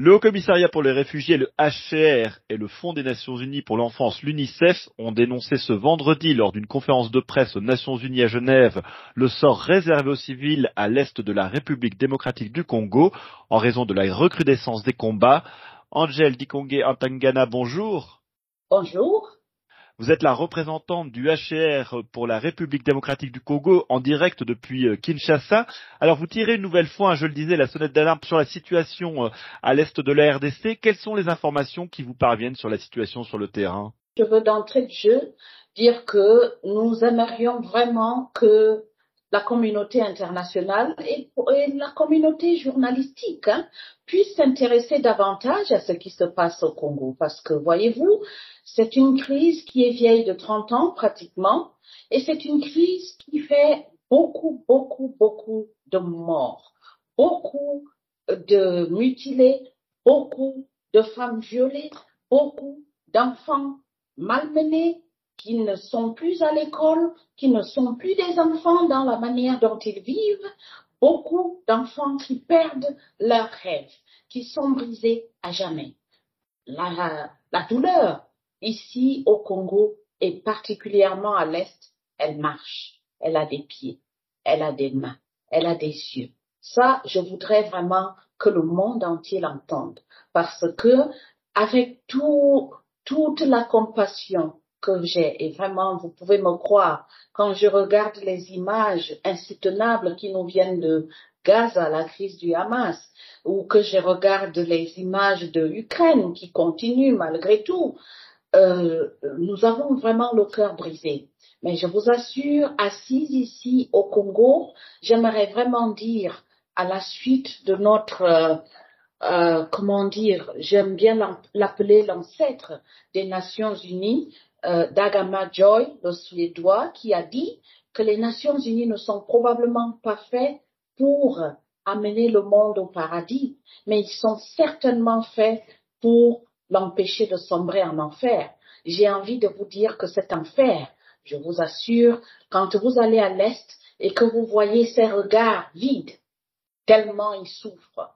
Le Haut Commissariat pour les réfugiés, le HCR et le Fonds des Nations Unies pour l'enfance, l'UNICEF, ont dénoncé ce vendredi lors d'une conférence de presse aux Nations Unies à Genève le sort réservé aux civils à l'est de la République démocratique du Congo en raison de la recrudescence des combats. Angel Dikongue Antangana, bonjour. Bonjour. Vous êtes la représentante du HCR pour la République démocratique du Congo en direct depuis euh, Kinshasa. Alors vous tirez une nouvelle fois, hein, je le disais, la sonnette d'alarme sur la situation euh, à l'est de la RDC. Quelles sont les informations qui vous parviennent sur la situation sur le terrain? Je veux d'entrée de jeu dire que nous aimerions vraiment que la communauté internationale et, la communauté journalistique hein, puissent s'intéresser davantage à ce qui se passe au Congo. Parce que, voyez-vous, c'est une crise qui est vieille de 30 ans pratiquement, et c'est une crise qui fait beaucoup, beaucoup, beaucoup de morts, beaucoup de mutilés, beaucoup de femmes violées, beaucoup d'enfants malmenés, qui ne sont plus à l'école, qui ne sont plus des enfants dans la manière dont ils vivent, beaucoup d'enfants qui perdent leurs rêves, qui sont brisés à jamais. La, la douleur ici au Congo et particulièrement à l'Est, elle marche, elle a des pieds, elle a des mains, elle a des yeux. Ça, je voudrais vraiment que le monde entier l'entende parce que avec tout, toute la compassion que j'ai. Et vraiment, vous pouvez me croire, quand je regarde les images insoutenables qui nous viennent de Gaza, la crise du Hamas, ou que je regarde les images de l'Ukraine qui continuent malgré tout, euh, nous avons vraiment le cœur brisé. Mais je vous assure, assise ici au Congo, j'aimerais vraiment dire à la suite de notre euh, euh, comment dire, j'aime bien l'appeler l'ancêtre des Nations Unies, euh, Dagama Joy, le Suédois, qui a dit que les Nations Unies ne sont probablement pas faits pour amener le monde au paradis, mais ils sont certainement faits pour l'empêcher de sombrer en enfer. J'ai envie de vous dire que cet enfer, je vous assure, quand vous allez à l'Est et que vous voyez ces regards vides, tellement ils souffrent,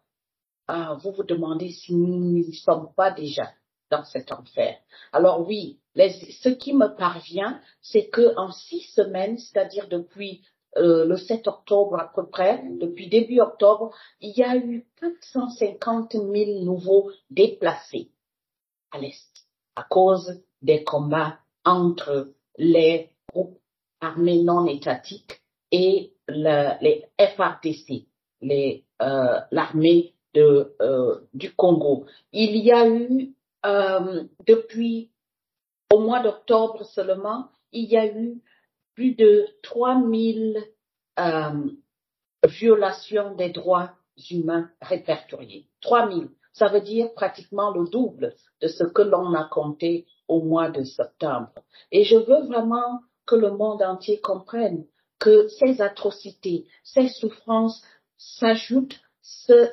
ah, vous vous demandez si nous n'y sommes pas déjà dans cet enfer. Alors oui, ce qui me parvient, c'est que en six semaines, c'est-à-dire depuis euh, le 7 octobre à peu près, depuis début octobre, il y a eu 450 000 nouveaux déplacés à l'Est à cause des combats entre les groupes armés non étatiques et les FRDC, euh, l'armée euh, du Congo. Il y a eu euh, depuis au mois d'octobre seulement, il y a eu plus de 3000 euh, violations des droits humains répertoriés. 3000. Ça veut dire pratiquement le double de ce que l'on a compté au mois de septembre. Et je veux vraiment que le monde entier comprenne que ces atrocités, ces souffrances s'ajoutent,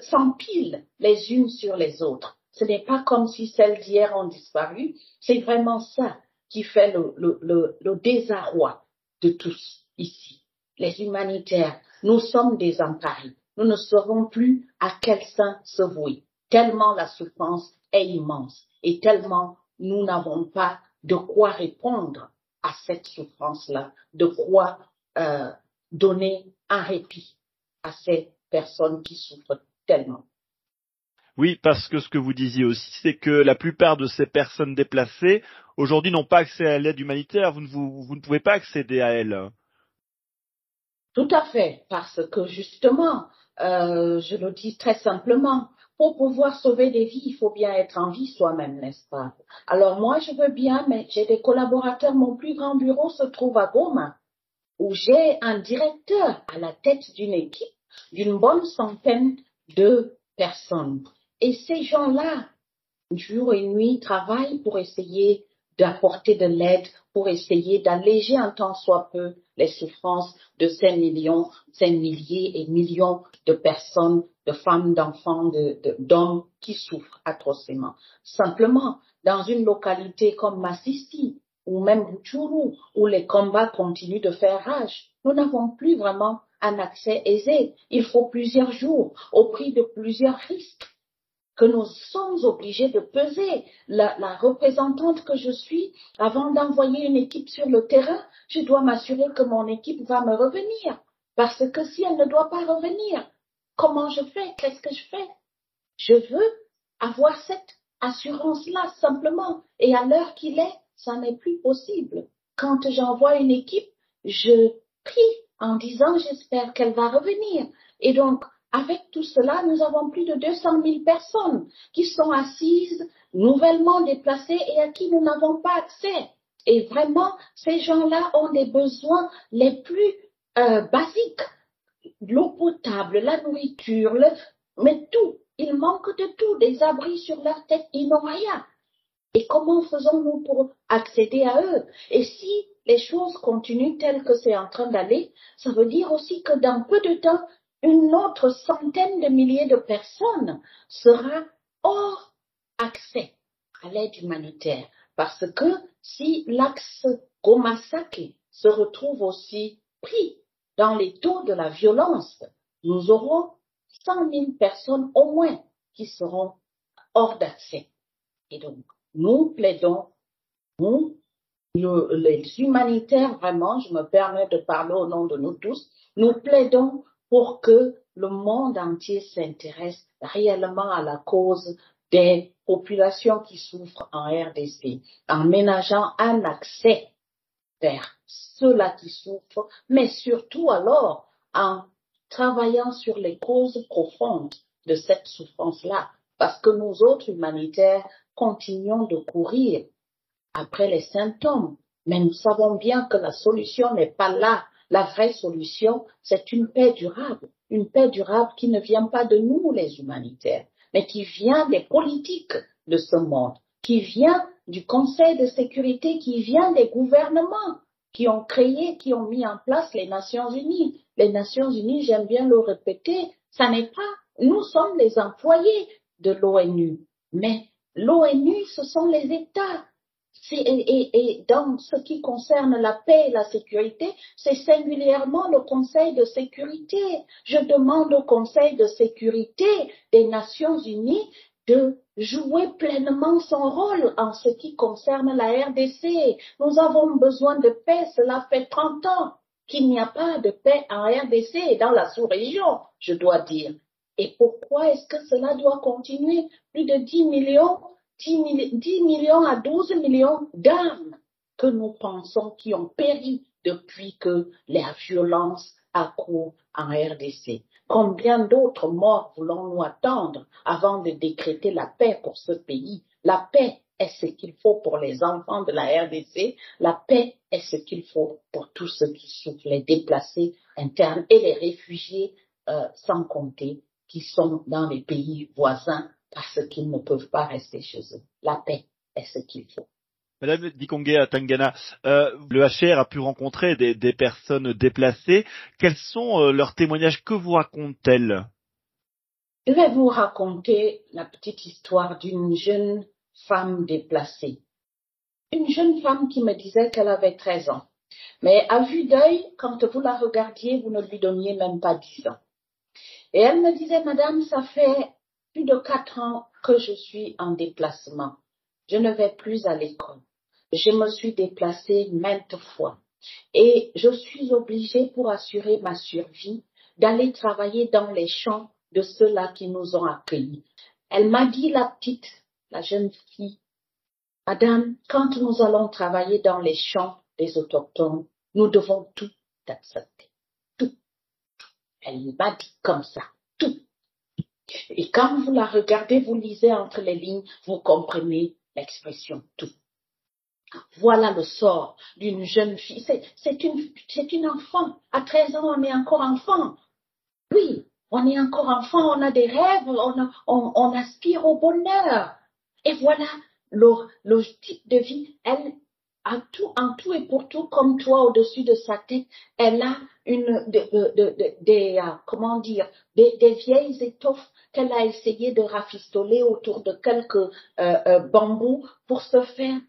s'empilent les unes sur les autres. Ce n'est pas comme si celles d'hier ont disparu. C'est vraiment ça qui fait le, désarroi de tous ici. Les humanitaires, nous sommes désemparés. Nous ne saurons plus à quel sein se vouer, tellement la souffrance est immense et tellement nous n'avons pas de quoi répondre à cette souffrance-là, de quoi euh, donner un répit à ces personnes qui souffrent tellement. Oui, parce que ce que vous disiez aussi, c'est que la plupart de ces personnes déplacées, aujourd'hui, n'ont pas accès à l'aide humanitaire. Vous ne, pouvez pas accéder à elle. Tout à fait, parce que justement, euh, je le dis très simplement, pour pouvoir sauver des vies, il faut bien être en vie soi-même, n'est-ce pas? Alors moi, je veux bien, mais j'ai des collaborateurs. Mon plus grand bureau se trouve à Goma, où j'ai un directeur à la tête d'une équipe d'une bonne centaine de personnes. Et ces gens-là, jour et nuit, travaillent pour essayer d'apporter de l'aide, pour essayer d'alléger un temps soit peu les souffrances de ces millions, ces milliers et millions de personnes, de femmes, d'enfants, d'hommes qui souffrent atrocement. Simplement, dans une localité comme Massissi ou même Butchuru, où les combats continuent de faire rage, nous n'avons plus vraiment un accès aisé. Il faut plusieurs jours au prix de plusieurs risques. Que nous sommes obligés de peser. La, la représentante que je suis, avant d'envoyer une équipe sur le terrain, je dois m'assurer que mon équipe va me revenir. Parce que si elle ne doit pas revenir, comment je fais? Qu'est-ce que je fais? Je veux avoir cette assurance-là simplement. Et à l'heure qu'il est, ça n'est plus possible. Quand j'envoie une équipe, je prie en disant j'espère qu'elle va revenir. Et donc, avec tout cela, nous avons plus de 200 000 personnes qui sont assises, nouvellement déplacées et à qui nous n'avons pas accès. Et vraiment, ces gens-là ont des besoins les plus euh, basiques. L'eau potable, la nourriture, mais tout. Ils manquent de tout, des abris sur leur tête, ils n'ont rien. Et comment faisons-nous pour accéder à eux? Et si les choses continuent telles que c'est en train d'aller, ça veut dire aussi que dans peu de temps, une autre centaine de milliers de personnes sera hors accès à l'aide humanitaire. Parce que si l'axe Gomasaki se retrouve aussi pris dans les taux de la violence, nous aurons 100 000 personnes au moins qui seront hors d'accès. Et donc, nous plaidons, nous, les humanitaires, vraiment, je me permets de parler au nom de nous tous, nous plaidons pour que le monde entier s'intéresse réellement à la cause des populations qui souffrent en RDC, en ménageant un accès vers ceux-là qui souffrent, mais surtout alors en travaillant sur les causes profondes de cette souffrance-là, parce que nous autres humanitaires continuons de courir après les symptômes, mais nous savons bien que la solution n'est pas là la vraie solution, c'est une paix durable, une paix durable qui ne vient pas de nous, les humanitaires, mais qui vient des politiques de ce monde, qui vient du Conseil de sécurité, qui vient des gouvernements qui ont créé, qui ont mis en place les Nations Unies. Les Nations Unies, j'aime bien le répéter, ça n'est pas, nous sommes les employés de l'ONU, mais l'ONU, ce sont les États et, dans ce qui concerne la paix et la sécurité, c'est singulièrement le Conseil de sécurité. Je demande au Conseil de sécurité des Nations Unies de jouer pleinement son rôle en ce qui concerne la RDC. Nous avons besoin de paix, cela fait 30 ans qu'il n'y a pas de paix en RDC et dans la sous-région, je dois dire. Et pourquoi est-ce que cela doit continuer? Plus de 10 millions 10, millions à 12 millions d'âmes que nous pensons qui ont péri depuis que la violence a en RDC. Combien d'autres morts voulons-nous attendre avant de décréter la paix pour ce pays? La paix est ce qu'il faut pour les enfants de la RDC. La paix est ce qu'il faut pour tous ceux qui souffrent, les déplacés internes et les réfugiés, euh, sans compter, qui sont dans les pays voisins parce qu'ils ne peuvent pas rester chez eux. La paix est ce qu'il faut. Madame Dikongue à Tangana, euh, le HR a pu rencontrer des, personnes déplacées. Quels sont euh, leurs témoignages? Que vous racontent-elles? Je vais vous raconter la petite histoire d'une jeune femme déplacée. Une jeune femme qui me disait qu'elle avait 13 ans. Mais à vue d'œil, quand vous la regardiez, vous ne lui donniez même pas 10 ans. Et elle me disait, Madame, ça fait plus de quatre ans que je suis en déplacement. Je ne vais plus à l'école. Je me suis déplacée maintes fois et je suis obligée pour assurer ma survie d'aller travailler dans les champs de ceux-là qui nous ont accueillis. Elle m'a dit, la petite, la jeune fille, Madame, quand nous allons travailler dans les champs des autochtones, nous devons tout accepter. Tout. Elle m'a dit comme ça. Et quand vous la regardez, vous lisez entre les lignes, vous comprenez l'expression tout. Voilà le sort d'une jeune fille. C'est une, enfant. À 13 ans, on est encore enfant. Oui, on est encore enfant, on a des rêves, on, aspire au bonheur. Et voilà le, le type de vie. Elle, en tout, et pour tout, comme toi au-dessus de sa tête, elle a une, des, euh, comment dire, des, vieilles étoffes qu'elle a essayé de rafistoler autour de quelques euh, euh, bambous pour se faire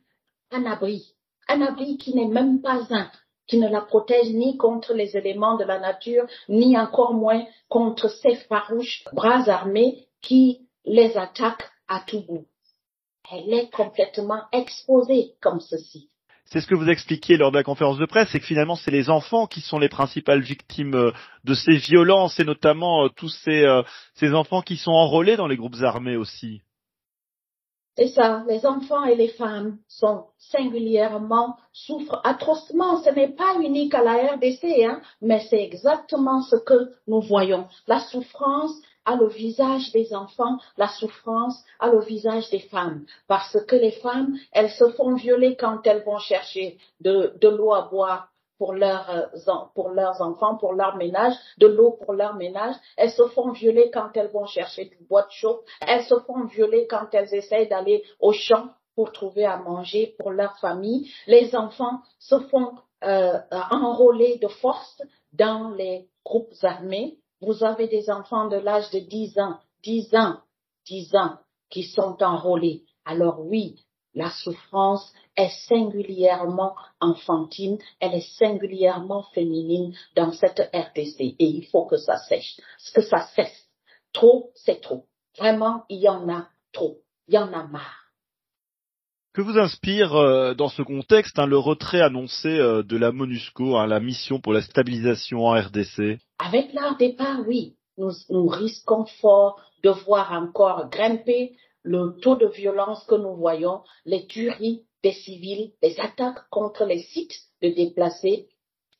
un abri. Un abri qui n'est même pas un, qui ne la protège ni contre les éléments de la nature, ni encore moins contre ces farouches bras armés qui les attaques à tout bout. Elle est complètement exposée comme ceci. C'est ce que vous expliquiez lors de la conférence de presse, c'est que finalement c'est les enfants qui sont les principales victimes euh, de ces violences et notamment euh, tous ces, euh, ces enfants qui sont enrôlés dans les groupes armés aussi. C'est ça, les enfants et les femmes sont singulièrement, souffrent atrocement. Ce n'est pas unique à la RDC, hein, mais c'est exactement ce que nous voyons. La souffrance à le visage des enfants, la souffrance à le visage des femmes. Parce que les femmes, elles se font violer quand elles vont chercher de, de l'eau à boire pour leurs, pour leurs enfants, pour leur ménage, de l'eau pour leur ménage. Elles se font violer quand elles vont chercher du bois de. Elles se font violer quand elles essayent d'aller au champ pour trouver à manger pour leur famille. Les enfants se font euh, enrôler de force dans les groupes armés. Vous avez des enfants de l'âge de 10 ans, 10 ans, 10 ans qui sont enrôlés. Alors oui, la souffrance est singulièrement enfantine, elle est singulièrement féminine dans cette RTC et il faut que ça cesse, que ça cesse. Trop, c'est trop. Vraiment, il y en a trop. Il y en a marre. Que vous inspire euh, dans ce contexte hein, le retrait annoncé euh, de la MONUSCO, hein, la mission pour la stabilisation en RDC Avec leur départ, oui, nous, nous risquons fort de voir encore grimper le taux de violence que nous voyons, les tueries des civils, les attaques contre les sites de déplacés,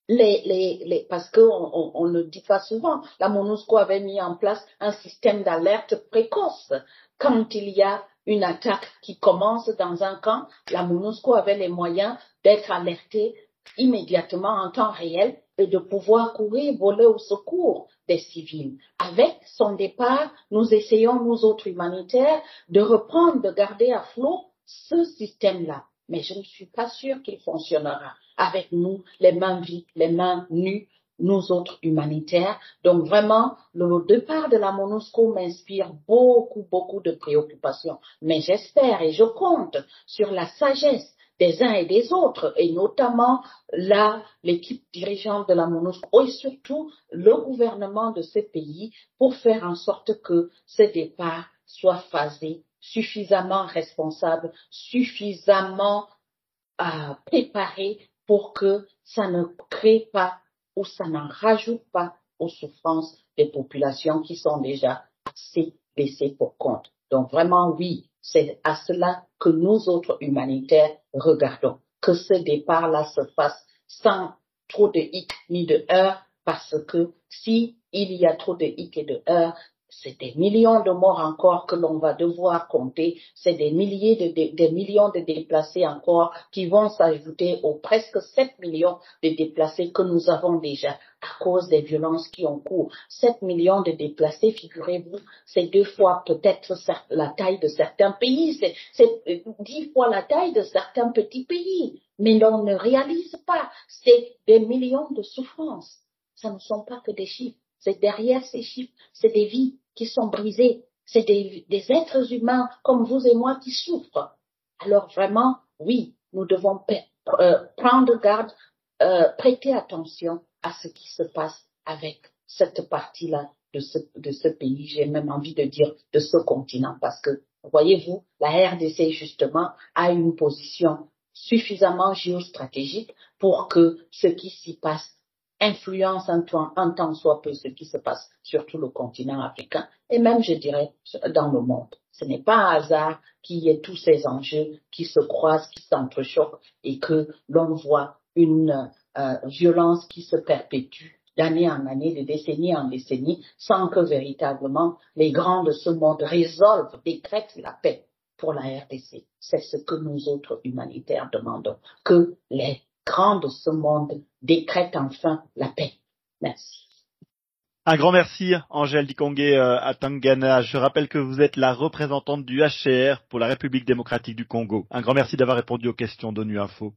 les, les, les, parce qu'on on, on ne dit pas souvent, la MONUSCO avait mis en place un système d'alerte précoce. Quand il y a une attaque qui commence dans un camp, la MONUSCO avait les moyens d'être alertée immédiatement en temps réel et de pouvoir courir, voler au secours des civils. Avec son départ, nous essayons, nous autres humanitaires, de reprendre, de garder à flot ce système-là. Mais je ne suis pas sûre qu'il fonctionnera avec nous, les mains vides, les mains nues, nous autres humanitaires. Donc vraiment, le départ de la MONUSCO m'inspire beaucoup, beaucoup de préoccupations. Mais j'espère et je compte sur la sagesse des uns et des autres, et notamment là, l'équipe dirigeante de la MONUSCO et surtout le gouvernement de ces pays pour faire en sorte que ce départ soit phasé, suffisamment responsable, suffisamment euh, préparé pour que ça ne crée pas ou ça n'en rajoute pas aux souffrances des populations qui sont déjà assez laissées pour compte. Donc vraiment, oui, c'est à cela que nous autres humanitaires regardons, que ce départ-là se fasse sans trop de hic ni de heurts, parce que si il y a trop de hic et de heurts, c'est des millions de morts encore que l'on va devoir compter, c'est des milliers de, des millions de déplacés encore qui vont s'ajouter aux presque 7 millions de déplacés que nous avons déjà à cause des violences qui ont cours. 7 millions de déplacés, figurez-vous, c'est deux fois peut-être la taille de certains pays, c'est euh, dix fois la taille de certains petits pays. Mais l'on ne réalise pas, c'est des millions de souffrances. Ça ne sont pas que des chiffres. C'est derrière ces chiffres, c'est des vies qui sont brisées, c'est des, êtres humains comme vous et moi qui souffrent. Alors vraiment, oui, nous devons euh, prendre garde, euh, prêter attention à ce qui se passe avec cette partie-là de ce, de ce pays, j'ai même envie de dire de ce continent, parce que, voyez-vous, la RDC, justement, a une position suffisamment géostratégique pour que ce qui s'y passe influence un temps, un temps soit peu ce qui se passe sur tout le continent africain et même, je dirais, dans le monde. Ce n'est pas un hasard qu'il y ait tous ces enjeux qui se croisent, qui s'entrechoquent et que l'on voit une euh, violence qui se perpétue d'année en année, de décennie en décennie, sans que véritablement les grands de ce monde résolvent, décrètent la paix pour la RDC. C'est ce que nous autres humanitaires demandons, que les grands de ce monde décrètent enfin la paix. Merci. Un grand merci, Angèle Dikongé euh, à Tangana. Je rappelle que vous êtes la représentante du HCR pour la République démocratique du Congo. Un grand merci d'avoir répondu aux questions d'ONU Info.